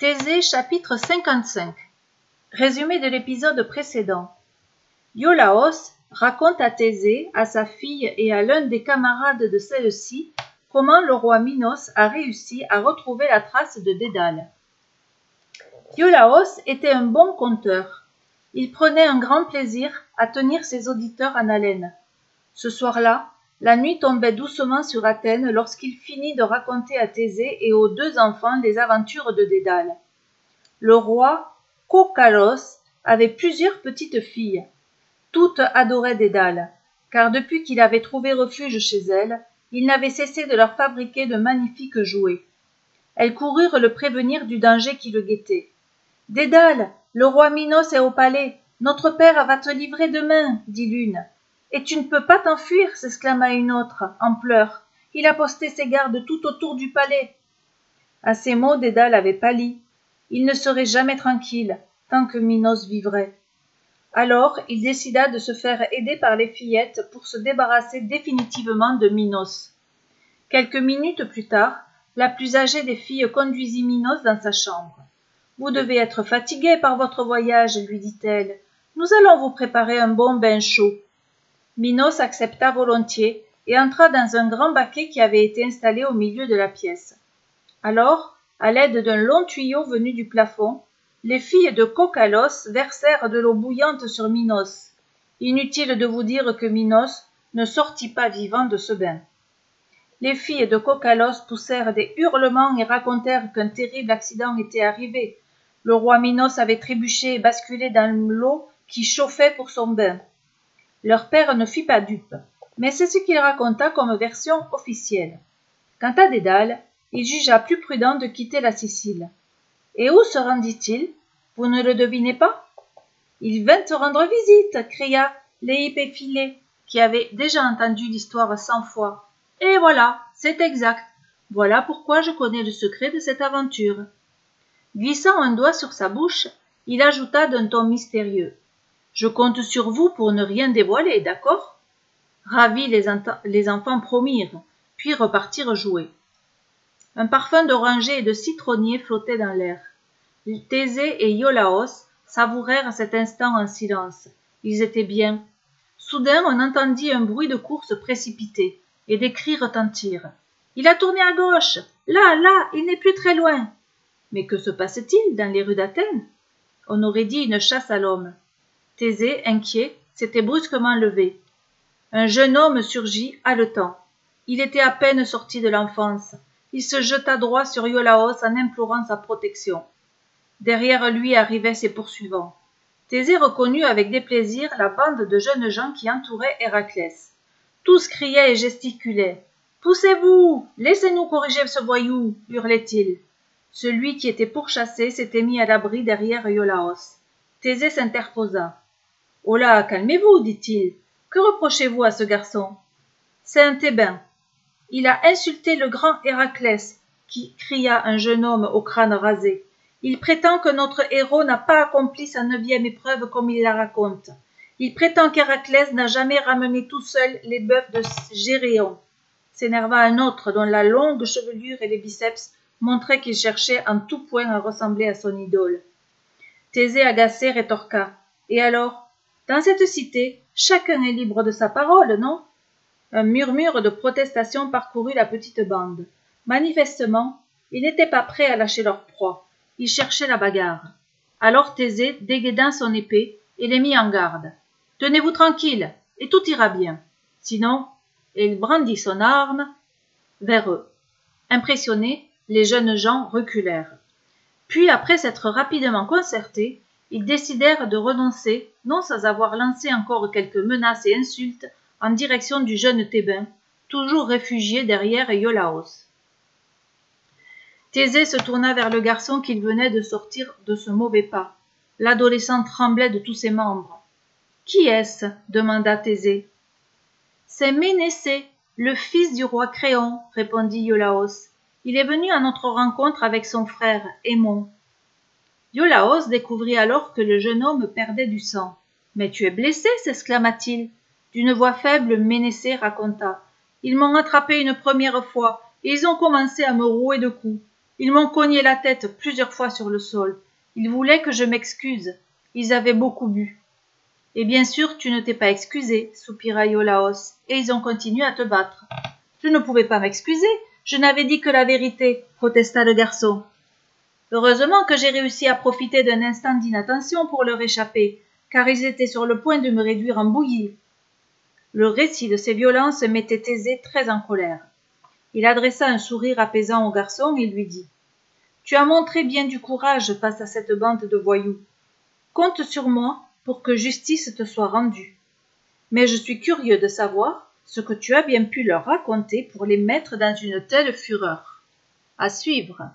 Thésée chapitre 55 Résumé de l'épisode précédent. Iolaos raconte à Thésée, à sa fille et à l'un des camarades de celle-ci comment le roi Minos a réussi à retrouver la trace de Dédale. Iolaos était un bon conteur. Il prenait un grand plaisir à tenir ses auditeurs en haleine. Ce soir-là, la nuit tombait doucement sur Athènes lorsqu'il finit de raconter à Thésée et aux deux enfants les aventures de Dédale. Le roi Cocalos avait plusieurs petites filles. Toutes adoraient Dédale, car depuis qu'il avait trouvé refuge chez elles, il n'avait cessé de leur fabriquer de magnifiques jouets. Elles coururent le prévenir du danger qui le guettait. Dédale, le roi Minos est au palais. Notre père va te livrer demain, dit l'une. Et tu ne peux pas t'enfuir, s'exclama une autre, en pleurs. Il a posté ses gardes tout autour du palais. À ces mots, Dédale avait pâli. Il ne serait jamais tranquille tant que Minos vivrait. Alors il décida de se faire aider par les fillettes pour se débarrasser définitivement de Minos. Quelques minutes plus tard, la plus âgée des filles conduisit Minos dans sa chambre. Vous devez être fatigué par votre voyage, lui dit-elle. Nous allons vous préparer un bon bain chaud. Minos accepta volontiers et entra dans un grand baquet qui avait été installé au milieu de la pièce. Alors, à l'aide d'un long tuyau venu du plafond, les filles de Cocalos versèrent de l'eau bouillante sur Minos. Inutile de vous dire que Minos ne sortit pas vivant de ce bain. Les filles de Cocalos poussèrent des hurlements et racontèrent qu'un terrible accident était arrivé. Le roi Minos avait trébuché et basculé dans l'eau qui chauffait pour son bain. Leur père ne fut pas dupe, mais c'est ce qu'il raconta comme version officielle. Quant à Dédale, il jugea plus prudent de quitter la Sicile. Et où se rendit-il? Vous ne le devinez pas? Il vint te rendre visite, cria Léipéphilé, qui avait déjà entendu l'histoire cent fois. Et voilà, c'est exact. Voilà pourquoi je connais le secret de cette aventure. Glissant un doigt sur sa bouche, il ajouta d'un ton mystérieux. Je compte sur vous pour ne rien dévoiler, d'accord? Ravis, les, enfants promirent, puis repartirent jouer. Un parfum d'oranger et de citronnier flottait dans l'air. Thésée et Iolaos savourèrent cet instant en silence. Ils étaient bien. Soudain, on entendit un bruit de course précipité, et des cris retentirent. Il a tourné à gauche. Là, là, il n'est plus très loin. Mais que se passe-t-il dans les rues d'Athènes? On aurait dit une chasse à l'homme. Thésée, inquiet, s'était brusquement levé. Un jeune homme surgit, haletant. Il était à peine sorti de l'enfance. Il se jeta droit sur Iolaos en implorant sa protection. Derrière lui arrivaient ses poursuivants. Thésée reconnut avec déplaisir la bande de jeunes gens qui entouraient Héraclès. Tous criaient et gesticulaient. Poussez-vous Laissez-nous corriger ce voyou hurlait-il. Celui qui était pourchassé s'était mis à l'abri derrière Iolaos. Thésée s'interposa. Oh calmez-vous, dit-il. Que reprochez-vous à ce garçon? C'est un Thébain. Il a insulté le grand Héraclès, qui cria un jeune homme au crâne rasé. Il prétend que notre héros n'a pas accompli sa neuvième épreuve comme il la raconte. Il prétend qu'Héraclès n'a jamais ramené tout seul les bœufs de Géréon. S'énerva un autre dont la longue chevelure et les biceps montraient qu'il cherchait en tout point à ressembler à son idole. Thésée agacé rétorqua. Et alors? Dans cette cité, chacun est libre de sa parole, non? Un murmure de protestation parcourut la petite bande. Manifestement, ils n'étaient pas prêts à lâcher leur proie. Ils cherchaient la bagarre. Alors Thésée dégaina son épée et les mit en garde. Tenez-vous tranquille, et tout ira bien. Sinon, et il brandit son arme vers eux. Impressionnés, les jeunes gens reculèrent. Puis, après s'être rapidement concertés, ils décidèrent de renoncer, non sans avoir lancé encore quelques menaces et insultes en direction du jeune Thébain, toujours réfugié derrière Iolaos. Thésée se tourna vers le garçon qu'il venait de sortir de ce mauvais pas. L'adolescent tremblait de tous ses membres. Qui est-ce? demanda Thésée. C'est Ménécée, le fils du roi Créon, répondit Iolaos. Il est venu à notre rencontre avec son frère, Aimon. Iolaos découvrit alors que le jeune homme perdait du sang. Mais tu es blessé s'exclama-t-il. D'une voix faible, Ménécée raconta. Ils m'ont attrapé une première fois, et ils ont commencé à me rouer de coups. Ils m'ont cogné la tête plusieurs fois sur le sol. Ils voulaient que je m'excuse. Ils avaient beaucoup bu. Et bien sûr, tu ne t'es pas excusé, soupira Iolaos, et ils ont continué à te battre. Je ne pouvais pas m'excuser. Je n'avais dit que la vérité, protesta le garçon. Heureusement que j'ai réussi à profiter d'un instant d'inattention pour leur échapper, car ils étaient sur le point de me réduire en bouillie. Le récit de ces violences mettait Thésée très en colère. Il adressa un sourire apaisant au garçon et lui dit Tu as montré bien du courage face à cette bande de voyous. Compte sur moi pour que justice te soit rendue. Mais je suis curieux de savoir ce que tu as bien pu leur raconter pour les mettre dans une telle fureur. À suivre.